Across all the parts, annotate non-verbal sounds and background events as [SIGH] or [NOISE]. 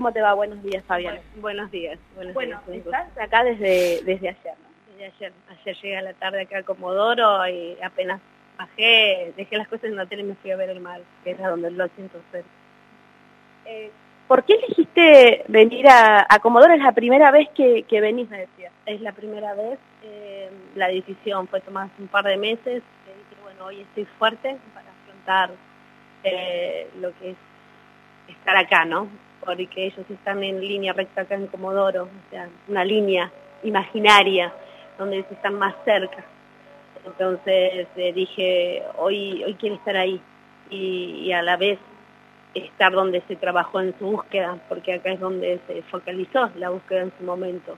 ¿Cómo te va? Buenos días, Fabián. buenos días. Buenos bueno, días, estás acá desde, desde ayer, ¿no? Desde ayer. Ayer llegué a la tarde acá a Comodoro y apenas bajé, dejé las cosas en la tele y me fui a ver el mar, que era donde lo siento ser. Eh, ¿Por qué elegiste venir a, a, Comodoro? ¿Es la primera vez que, que venís, me decía? Es la primera vez. Eh, la decisión fue tomada hace un par de meses. dije, bueno, hoy estoy fuerte para afrontar eh, lo que es estar acá, ¿no? Porque ellos están en línea recta acá en Comodoro, o sea, una línea imaginaria donde están más cerca. Entonces eh, dije, hoy, hoy quiero estar ahí y, a la vez estar donde se trabajó en su búsqueda, porque acá es donde se focalizó la búsqueda en su momento.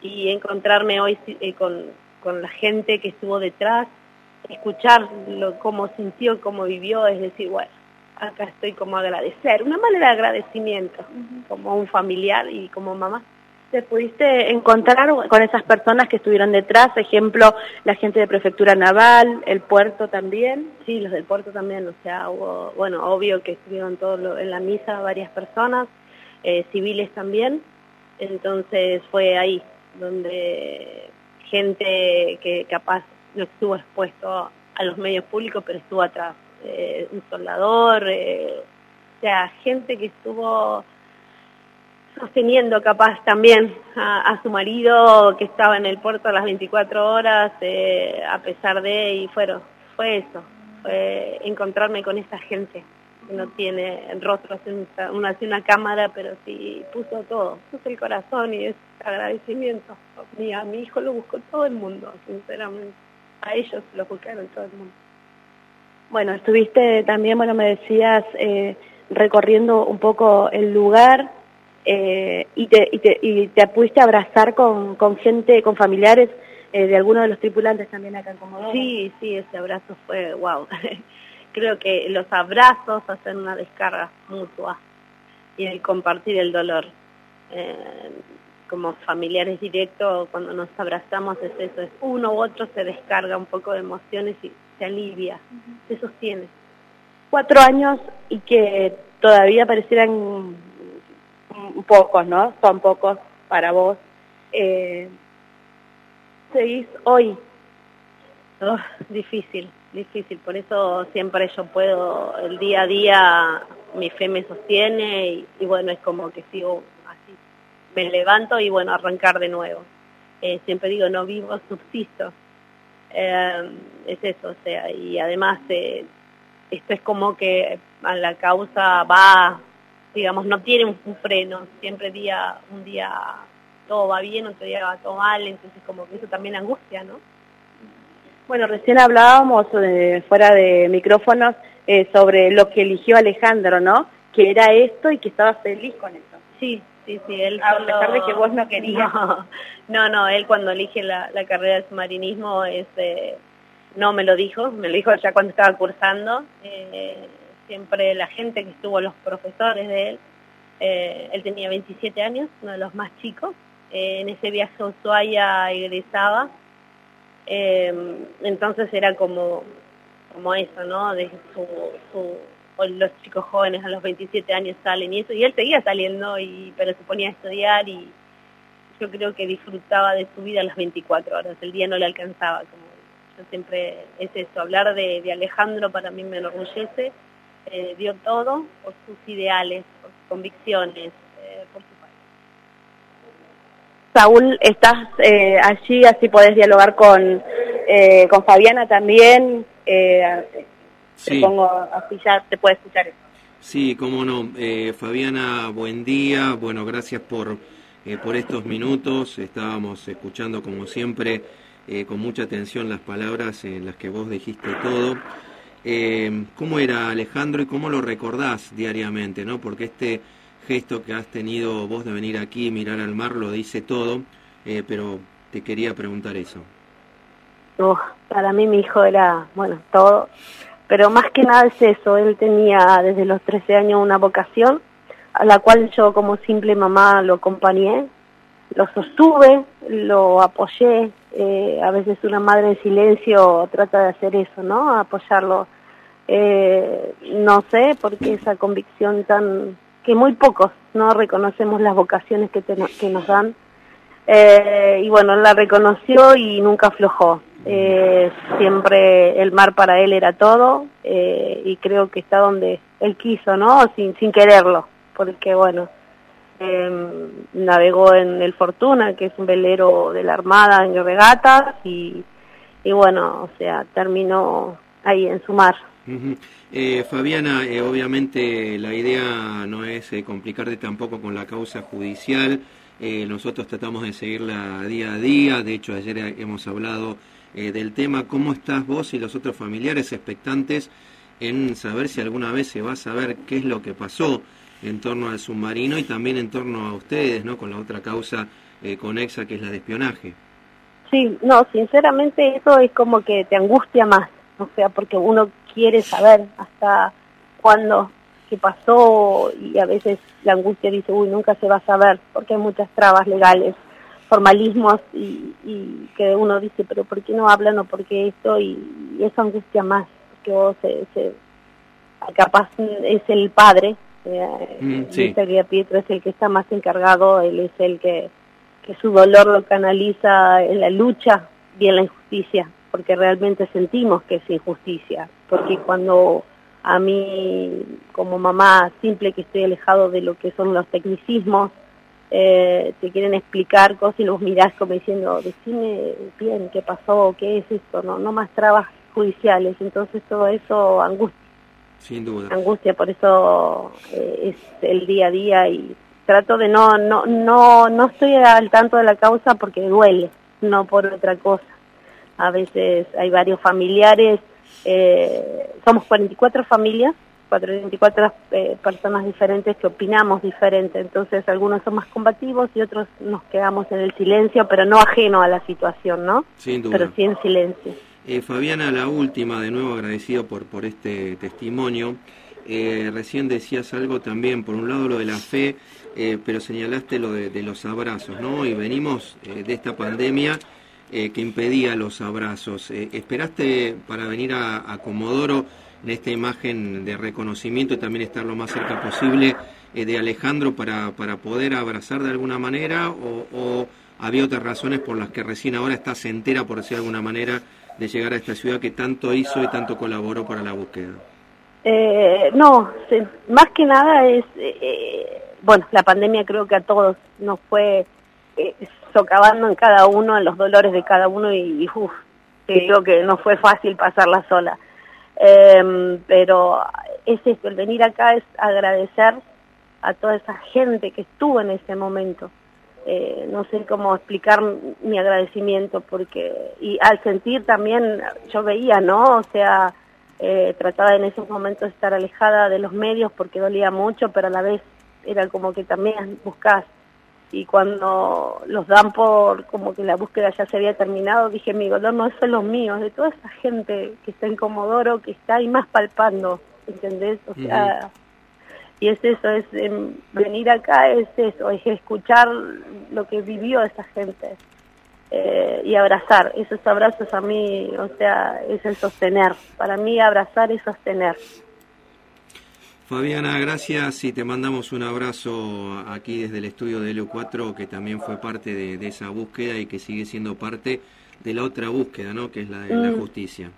Y encontrarme hoy eh, con, con la gente que estuvo detrás, escuchar cómo sintió, cómo vivió, es decir, bueno, acá estoy como agradecer, una manera de agradecimiento, como un familiar y como mamá. ¿Te pudiste encontrar con esas personas que estuvieron detrás? Ejemplo, la gente de Prefectura Naval, el puerto también. Sí, los del puerto también, o sea, hubo, bueno, obvio que estuvieron todos en la misa varias personas, eh, civiles también, entonces fue ahí donde gente que capaz no estuvo expuesto a los medios públicos, pero estuvo atrás, eh, un soldador, eh, o sea, gente que estuvo sosteniendo capaz también a, su marido que estaba en el puerto a las 24 horas, eh, a pesar de, y fueron, fue eso, fue encontrarme con esa gente que no tiene rostro, una, hace una cámara, pero sí puso todo, puso el corazón y es agradecimiento. A mi hijo lo buscó todo el mundo, sinceramente. A ellos lo buscaron todo el mundo. Bueno, estuviste también, bueno, me decías, eh, recorriendo un poco el lugar, eh, y, te, y, te, y te pudiste abrazar con, con gente, con familiares eh, de algunos de los tripulantes también acá en Comodoro. Sí, sí, ese abrazo fue wow. [LAUGHS] Creo que los abrazos hacen una descarga mutua y el compartir el dolor. Eh, como familiares directos, cuando nos abrazamos es eso, es uno u otro se descarga un poco de emociones y se alivia, se sostiene. Cuatro años y que todavía parecieran pocos, ¿no? Son pocos para vos. Eh, ¿Seguís hoy? Difícil, difícil. Por eso siempre yo puedo, el día a día mi fe me sostiene y, bueno, es como que sigo así. Me levanto y bueno, arrancar de nuevo. Eh, siempre digo, no vivo, subsisto. Eh, es eso, o sea, y además eh, esto es como que a la causa va digamos, no tiene un, freno, siempre día, un día todo va bien, otro día va todo mal, entonces como que eso también angustia, ¿no? Bueno, recién hablábamos eh, fuera de micrófonos eh, sobre lo que eligió Alejandro, ¿no? Que era esto y que estaba feliz con eso. Sí, sí, sí, él A pesar de que vos no querías. No, [LAUGHS] no, él cuando elige la, la carrera de submarinismo es, eh, no me lo dijo, me lo dijo ya cuando estaba cursando. Eh, siempre la gente que estuvo, los profesores de él. Eh, él tenía 27 años, uno de los más chicos. Eh, en ese viaje a Ushuaia egresaba. Eh, entonces era como, como eso, ¿no? De su, su, los chicos jóvenes a los 27 años salen y eso. Y él seguía saliendo, y, pero se ponía a estudiar y yo creo que disfrutaba de su vida las 24 horas. El día no le alcanzaba. Como yo siempre es eso, hablar de, de Alejandro para mí me enorgullece eh, dio todo por sus ideales, por sus convicciones, eh, por su país. Saúl, estás eh, allí, así podés dialogar con, eh, con Fabiana también. Sí. Te pongo así ya te puede escuchar eso. Sí, cómo no. Eh, Fabiana, buen día. Bueno, gracias por, eh, por estos minutos. Estábamos escuchando, como siempre, eh, con mucha atención las palabras en las que vos dijiste todo. Eh, ¿Cómo era Alejandro y cómo lo recordás diariamente? ¿no? Porque este gesto que has tenido vos de venir aquí, mirar al mar, lo dice todo, pero te quería preguntar eso. Oh, para mí mi hijo era, bueno, todo, pero más que nada es eso, él tenía desde los 13 años una vocación a la cual yo como simple mamá lo acompañé, lo sostuve, lo apoyé, eh, a veces una madre en silencio trata de hacer eso, ¿no? Apoyarlo. Eh, no sé, porque esa convicción tan que muy pocos no reconocemos las vocaciones que, que nos dan. Eh, y bueno, la reconoció y nunca aflojó. Eh, siempre el mar para él era todo eh, y creo que está donde él quiso, ¿no? Sin, sin quererlo, porque bueno, eh, navegó en el Fortuna, que es un velero de la Armada en regatas y, y bueno, o sea, terminó ahí en su mar. eh, Fabiana, eh, obviamente la idea no es eh, complicarte tampoco con la causa judicial. Eh, nosotros tratamos de seguirla día a día. De hecho, ayer hemos hablado eh, del tema. ¿Cómo estás vos y los otros familiares expectantes en saber si alguna vez se va a saber qué es lo que pasó en torno al submarino y también en torno a ustedes, ¿no? Con la otra causa eh, conexa que es la de espionaje. Sí, no, sinceramente eso es como que te angustia más, o sea, porque uno quiere saber hasta cuándo, pasó y a veces la angustia dice, uy, nunca se va a saber, porque hay muchas trabas legales, formalismos y, y que uno dice, pero ¿por qué no hablan o por qué esto? Y, y eso angustia más, porque vos se, se, capaz es el padre, eh, Mm, sí. Pietro es el que está más encargado, él es el que, que su dolor lo canaliza en la lucha y en la injusticia, porque realmente sentimos que es injusticia, porque cuando a mí como mamá simple que estoy alejado de lo que son los tecnicismos, eh, te quieren explicar cosas y los mirás como diciendo, decime bien qué pasó, qué es esto, no, no más trabas judiciales, entonces todo eso angustia. Sin duda. Angustia, por eso eh, es el día a día y trato de no, no, no, no estoy al tanto de la causa porque duele, no por otra cosa. A veces hay varios familiares, eh, somos 44 familias, 44 eh, personas diferentes que opinamos diferente, entonces algunos son más combativos y otros nos quedamos en el silencio, pero no ajeno a la situación, ¿no? Sin duda. Pero sí en silencio. Eh, Fabiana, la última, de nuevo agradecido por, por este testimonio. Eh, recién decías algo también, por un lado lo de la fe, eh, pero señalaste lo de, de, los abrazos, ¿no? Y venimos eh, de esta pandemia eh, que impedía los abrazos. Eh, ¿Esperaste para venir a, Comodoro en esta imagen de reconocimiento y también estar lo más cerca posible eh, de Alejandro para, para poder abrazar de alguna manera? O, ¿O había otras razones por las que recién ahora estás entera, por decir de alguna manera, de llegar a esta ciudad que tanto hizo y tanto colaboró para la búsqueda? Eh, no, más que nada es, bueno, la pandemia creo que a todos nos fue socavando en cada uno, en los dolores de cada uno y, y uf, te digo que no fue fácil pasarla sola. Eh, pero es esto, el venir acá es agradecer a toda esa gente que estuvo en ese momento. Eh, no sé cómo explicar mi agradecimiento porque y al sentir también yo veía no o sea eh, trataba en esos momentos de estar alejada de los medios porque dolía mucho pero a la vez era como que también buscas y cuando los dan por como que la búsqueda ya se había terminado dije mi dolor no es solo mío es de toda esa gente que está en Comodoro que está ahí más palpando ¿entendés? o sea y es eso, es eh, venir acá, es eso, es escuchar lo que vivió esa gente eh, y abrazar. Esos abrazos a mí, o sea, es el sostener. Para mí abrazar es sostener. Fabiana, gracias y te mandamos un abrazo aquí desde el estudio de LU4 que también fue parte de, de, esa búsqueda y que sigue siendo parte de la otra búsqueda, ¿no? Que es la de mm. la justicia.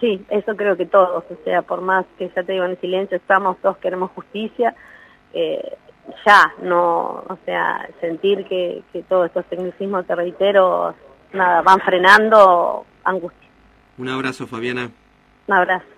Sí, eso creo que todos, o sea, por más que ya te digo en silencio, estamos, todos queremos justicia, eh, ya, no, o sea, sentir que, que todos estos tecnicismos, te reitero, nada, van frenando, angustia. Un abrazo, Fabiana. Un abrazo.